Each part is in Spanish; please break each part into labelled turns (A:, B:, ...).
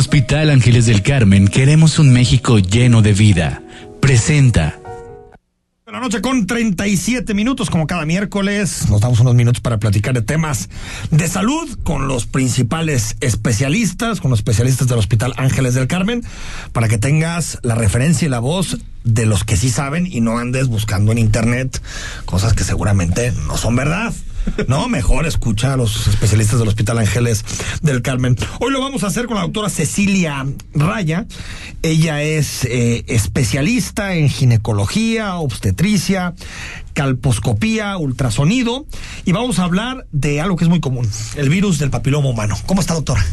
A: Hospital Ángeles del Carmen queremos un México lleno de vida. Presenta.
B: La noche con 37 minutos, como cada miércoles, nos damos unos minutos para platicar de temas de salud con los principales especialistas, con los especialistas del Hospital Ángeles del Carmen, para que tengas la referencia y la voz de los que sí saben y no andes buscando en internet cosas que seguramente no son verdad. No, mejor escucha a los especialistas del Hospital Ángeles del Carmen. Hoy lo vamos a hacer con la doctora Cecilia Raya. Ella es eh, especialista en ginecología, obstetricia, calposcopía, ultrasonido y vamos a hablar de algo que es muy común, el virus del papiloma humano. ¿Cómo está, doctora?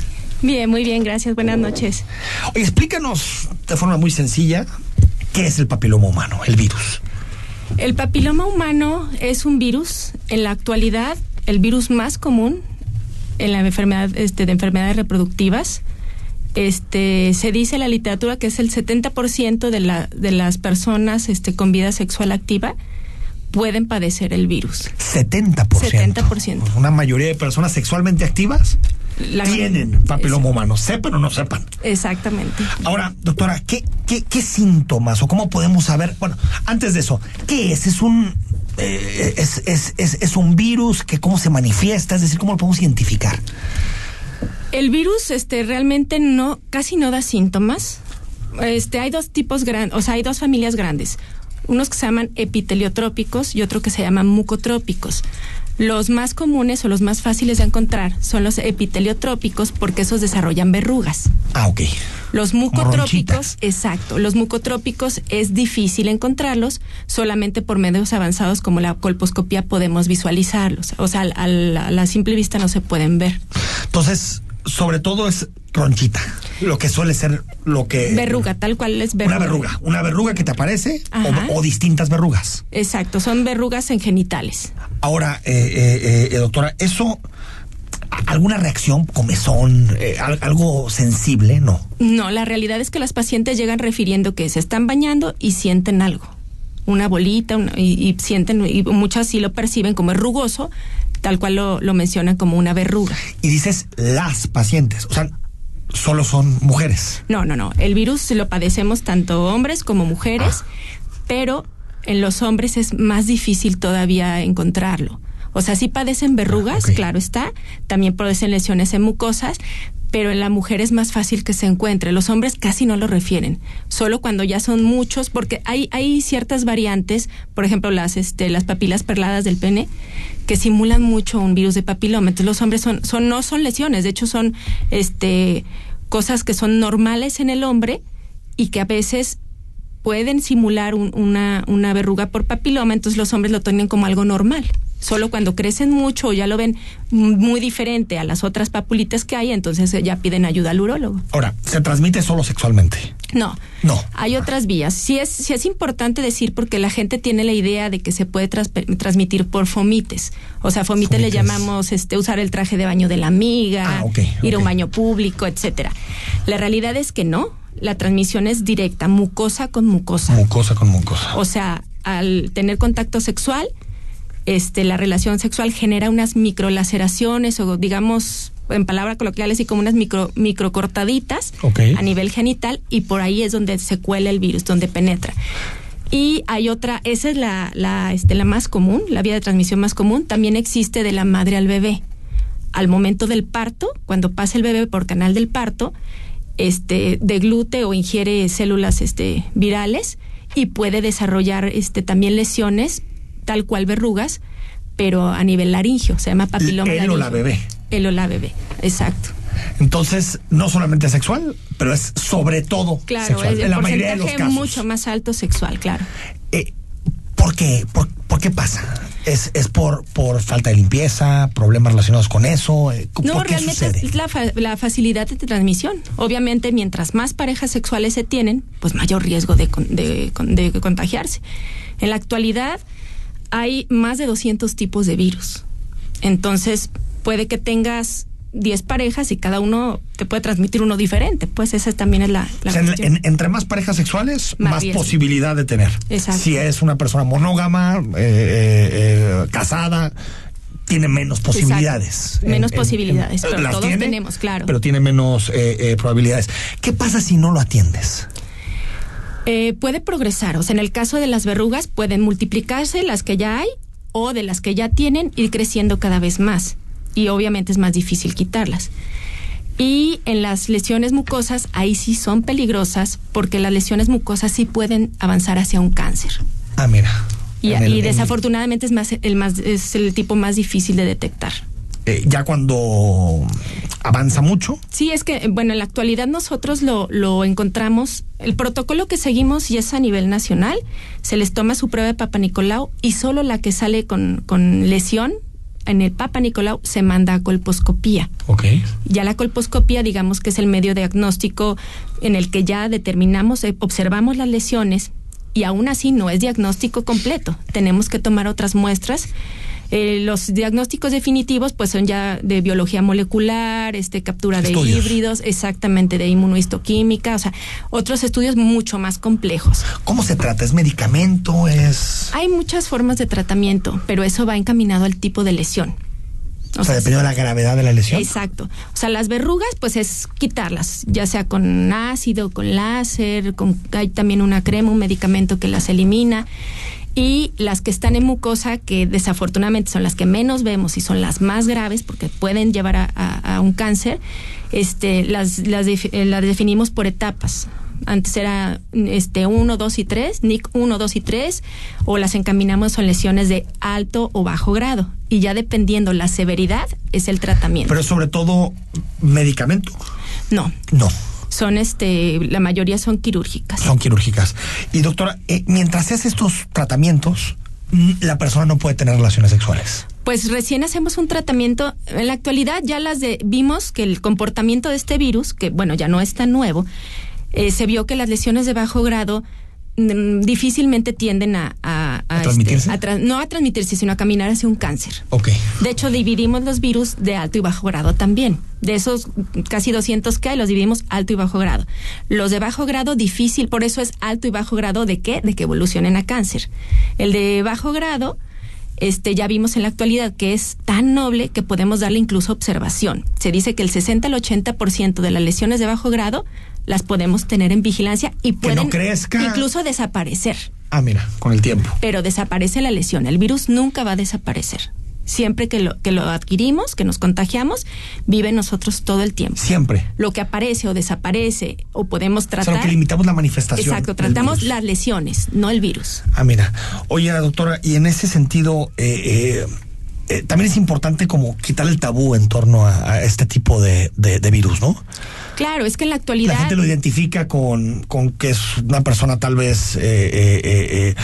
C: Bien, muy bien, gracias. Buenas noches.
B: Oye, explícanos de forma muy sencilla qué es el papiloma humano, el virus.
C: El papiloma humano es un virus, en la actualidad, el virus más común en la enfermedad este, de enfermedades reproductivas. Este, se dice en la literatura que es el 70% de, la, de las personas este, con vida sexual activa pueden padecer el virus.
B: 70%.
C: 70%.
B: Una mayoría de personas sexualmente activas
C: La-
B: tienen papiloma humano, sepan o no sepan.
C: Exactamente.
B: Ahora, doctora, ¿qué, qué, qué síntomas o cómo podemos saber? Bueno, antes de eso, ¿qué es? ¿Es un, eh, es, es, es, es un virus? que ¿Cómo se manifiesta? Es decir, ¿cómo lo podemos identificar?
C: El virus este realmente no casi no da síntomas. Este hay dos tipos grandes, o sea, hay dos familias grandes. Unos que se llaman epiteliotrópicos y otro que se llaman mucotrópicos. Los más comunes o los más fáciles de encontrar son los epiteliotrópicos porque esos desarrollan verrugas.
B: Ah, ok.
C: Los
B: ronchitas.
C: mucotrópicos, exacto, los mucotrópicos es difícil encontrarlos, solamente por medios avanzados como la colposcopía podemos visualizarlos. O sea, a la, a la simple vista no se pueden ver.
B: Entonces, sobre todo es ronchita, lo que suele ser lo que...
C: Verruga, tal cual es verruga.
B: Una verruga, una verruga que te aparece o, o distintas verrugas.
C: Exacto, son verrugas en genitales.
B: Ahora, eh, eh, eh, doctora, eso, alguna reacción, comezón, eh, al- algo sensible, no.
C: No, la realidad es que las pacientes llegan refiriendo que se están bañando y sienten algo, una bolita, una- y, y sienten, y muchas sí lo perciben como es rugoso, tal cual lo, lo mencionan como una verruga.
B: Y dices las pacientes, o sea, solo son mujeres.
C: No, no, no. El virus lo padecemos tanto hombres como mujeres, pero en los hombres es más difícil todavía encontrarlo. O sea, sí padecen verrugas,
B: Ah,
C: claro está, también padecen lesiones en mucosas, pero en la mujer es más fácil que se encuentre. Los hombres casi no lo refieren, solo cuando ya son muchos, porque hay, hay ciertas variantes, por ejemplo, las, este, las papilas perladas del pene, que simulan mucho un virus de papiloma. Entonces los hombres son, son, no son lesiones, de hecho son este cosas que son normales en el hombre y que a veces pueden simular un- una, una verruga por papiloma, entonces los hombres lo tienen como algo normal. Solo cuando crecen mucho o ya lo ven muy diferente a las otras papulitas que hay, entonces ya piden ayuda al urólogo.
B: Ahora, ¿se transmite solo sexualmente?
C: No.
B: No.
C: Hay otras vías. Sí es, sí es importante decir porque la gente tiene la idea de que se puede transmitir por fomites. O sea, fomite le
B: Fomites.
C: llamamos este usar el traje de baño de la amiga,
B: Ah,
C: ir a un baño público, etcétera. La realidad es que no. La transmisión es directa, mucosa con mucosa.
B: Mucosa con mucosa.
C: O sea, al tener contacto sexual, este, la relación sexual genera unas microlaceraciones o digamos en palabras coloquiales y como unas micro microcortaditas
B: Ok.
C: a nivel genital y por ahí es donde se cuela el virus, donde penetra. Y hay otra, esa es la, la, este, la más común, la vía de transmisión más común, también existe de la madre al bebé. Al momento del parto, cuando pasa el bebé por canal del parto, este, deglute o ingiere células este, virales y puede desarrollar este, también lesiones, tal cual verrugas, pero a nivel laringio, se llama papiloma
B: Él o la bebé.
C: Él o la bebé, exacto.
B: Entonces, no solamente sexual, pero es sobre todo
C: Claro,
B: sexual.
C: es el
B: en la mayoría de los casos.
C: mucho más alto sexual, claro.
B: Eh, ¿Por qué? ¿Por, por qué pasa? ¿Es, es por, por falta de limpieza, problemas relacionados con eso? Eh, ¿Por
C: No,
B: qué
C: realmente
B: sucede?
C: es la, fa- la facilidad de transmisión. Obviamente, mientras más parejas sexuales se tienen, pues mayor riesgo de, con- de, con- de contagiarse. En la actualidad hay más de 200 tipos de virus. Entonces, puede que tengas 10 parejas y cada uno te puede transmitir uno diferente. Pues esa también es la, la
B: O sea, en-
C: cuestión.
B: en- entre más parejas sexuales,
C: Más
B: posibilidad de tener.
C: Exacto.
B: Si es una persona monógama, eh, eh, eh, casada, tiene menos posibilidades.
C: Menos posibilidades, pero
B: las
C: todos
B: tiene,
C: tenemos, claro.
B: Pero tiene menos eh, eh, probabilidades. ¿Qué pasa si no lo atiendes?
C: Eh, puede progresar, o sea, en el caso de las verrugas pueden multiplicarse las que ya hay o de las que ya tienen ir creciendo cada vez más y obviamente es más difícil quitarlas. Y en las lesiones mucosas, ahí sí son peligrosas porque las lesiones mucosas sí pueden avanzar hacia un cáncer.
B: Ah, mira.
C: Y,
B: el-
C: desafortunadamente es más el más es el tipo más difícil de detectar.
B: eh, ya cuando avanza mucho,
C: Sí, es que, bueno, en la actualidad nosotros lo, lo encontramos, el protocolo que seguimos y es a nivel nacional, se les toma su prueba de Papa Nicolau y solo la que sale con, con lesión en el Papa Nicolau se manda a colposcopía.
B: ok.
C: Ya la colposcopía, digamos que es el medio diagnóstico en el que ya determinamos, eh, observamos las lesiones y aún así no es diagnóstico completo. Tenemos que tomar otras muestras. Eh, los diagnósticos definitivos pues son ya de biología molecular, este captura de
B: Estudios.
C: híbridos, exactamente de inmunohistoquímica, o sea, otros estudios mucho más complejos.
B: ¿Cómo se trata? ¿Es medicamento? ¿Es...?
C: Hay muchas formas de tratamiento, pero eso va encaminado al tipo de lesión.
B: O sea, dependiendo de la gravedad de la lesión.
C: Exacto. O sea, las verrugas, pues es quitarlas, ya sea con ácido, con láser, con hay también una crema, un medicamento que las elimina. Y las que están en mucosa, que desafortunadamente son las que menos vemos y son las más graves, porque pueden llevar a, a- a un cáncer, este, las, las, eh, las definimos por etapas. Antes era este 1, 2 y 3, NIC 1, 2 y 3, o las encaminamos son lesiones de alto o bajo grado. Y ya dependiendo la severidad, es el tratamiento.
B: Pero sobre todo, medicamento.
C: No,
B: No,
C: son este, la mayoría son quirúrgicas.
B: son quirúrgicas. Y doctora, eh, mientras se hace estos tratamientos, mm, la persona no puede tener relaciones sexuales.
C: Pues recién hacemos un tratamiento. En la actualidad ya las de, vimos que el comportamiento de este virus, que bueno, ya no es tan nuevo, eh, se vio que las lesiones de bajo grado difícilmente tienden a, a,
B: ¿A transmitirse?
C: tra- no a transmitirse, sino a caminar hacia un cáncer.
B: Ok.
C: De hecho, dividimos los virus de alto y bajo grado también. De esos casi 200 que hay, los dividimos alto y bajo grado. Los de bajo grado, difícil, por eso es alto y bajo grado de qué? De que evolucionen a cáncer. El de bajo grado, este, ya vimos en la actualidad que es tan noble que podemos darle incluso observación. Se dice que el 60 al 80% de las lesiones de bajo grado las podemos tener en vigilancia y pueden
B: no crezca.
C: incluso desaparecer
B: Ah, mira, con el tiempo.
C: pero desaparece la lesión. El virus nunca va a desaparecer. Siempre que lo, que lo adquirimos, que nos contagiamos, vive en nosotros todo el tiempo.
B: Siempre.
C: Lo que aparece o desaparece o podemos
B: O sea,
C: tratar.
B: lo que limitamos la manifestación.
C: Exacto, tratamos las lesiones, no el virus.
B: Ah, mira. Oye, doctora, y en ese sentido, eh, eh, eh, también es importante como quitar el tabú en torno a, a este tipo de, de- de virus, ¿no?
C: Claro, es que en la
B: La
C: actualidad.
B: gente lo identifica con, con que es una persona tal vez, eh, eh, eh, eh,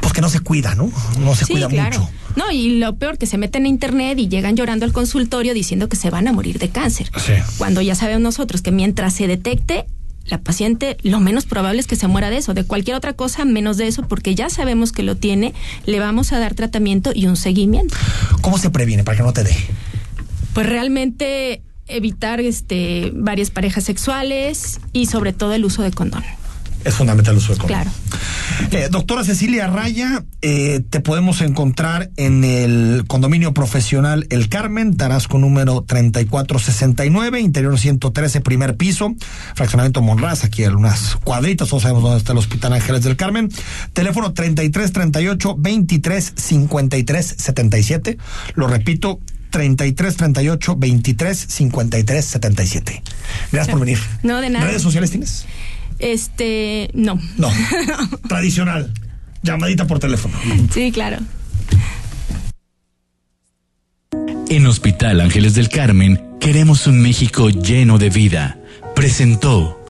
B: pues que no se cuida, ¿no? No se
C: sí,
B: cuida
C: claro.
B: mucho.
C: No, y lo peor, que se meten a internet y llegan llorando al consultorio diciendo que se van a morir de cáncer.
B: Sí.
C: Cuando ya sabemos nosotros que mientras se detecte, la paciente lo menos probable es que se muera de eso, de cualquier otra cosa menos de eso, porque ya sabemos que lo tiene, le vamos a dar tratamiento y un seguimiento.
B: ¿Cómo se previene para que no te dé?
C: Pues realmente evitar este varias parejas sexuales y sobre todo el uso de condón.
B: Es fundamental el uso de condón.
C: Claro.
B: Eh, doctora Cecilia Raya, eh, te podemos encontrar en el condominio profesional El Carmen, Tarasco número 3469, interior 113, primer piso, fraccionamiento Monraz, aquí en unas cuadritas, todos sabemos dónde está el Hospital Ángeles del Carmen. Teléfono 3338 23 53 77. Lo repito, 33 38 23 53 77. Gracias por venir.
C: No, de nada.
B: ¿Redes sociales tienes?
C: Este, no.
B: No. Tradicional. Llamadita por teléfono.
C: Sí, claro.
A: En Hospital Ángeles del Carmen queremos un México lleno de vida. Presentó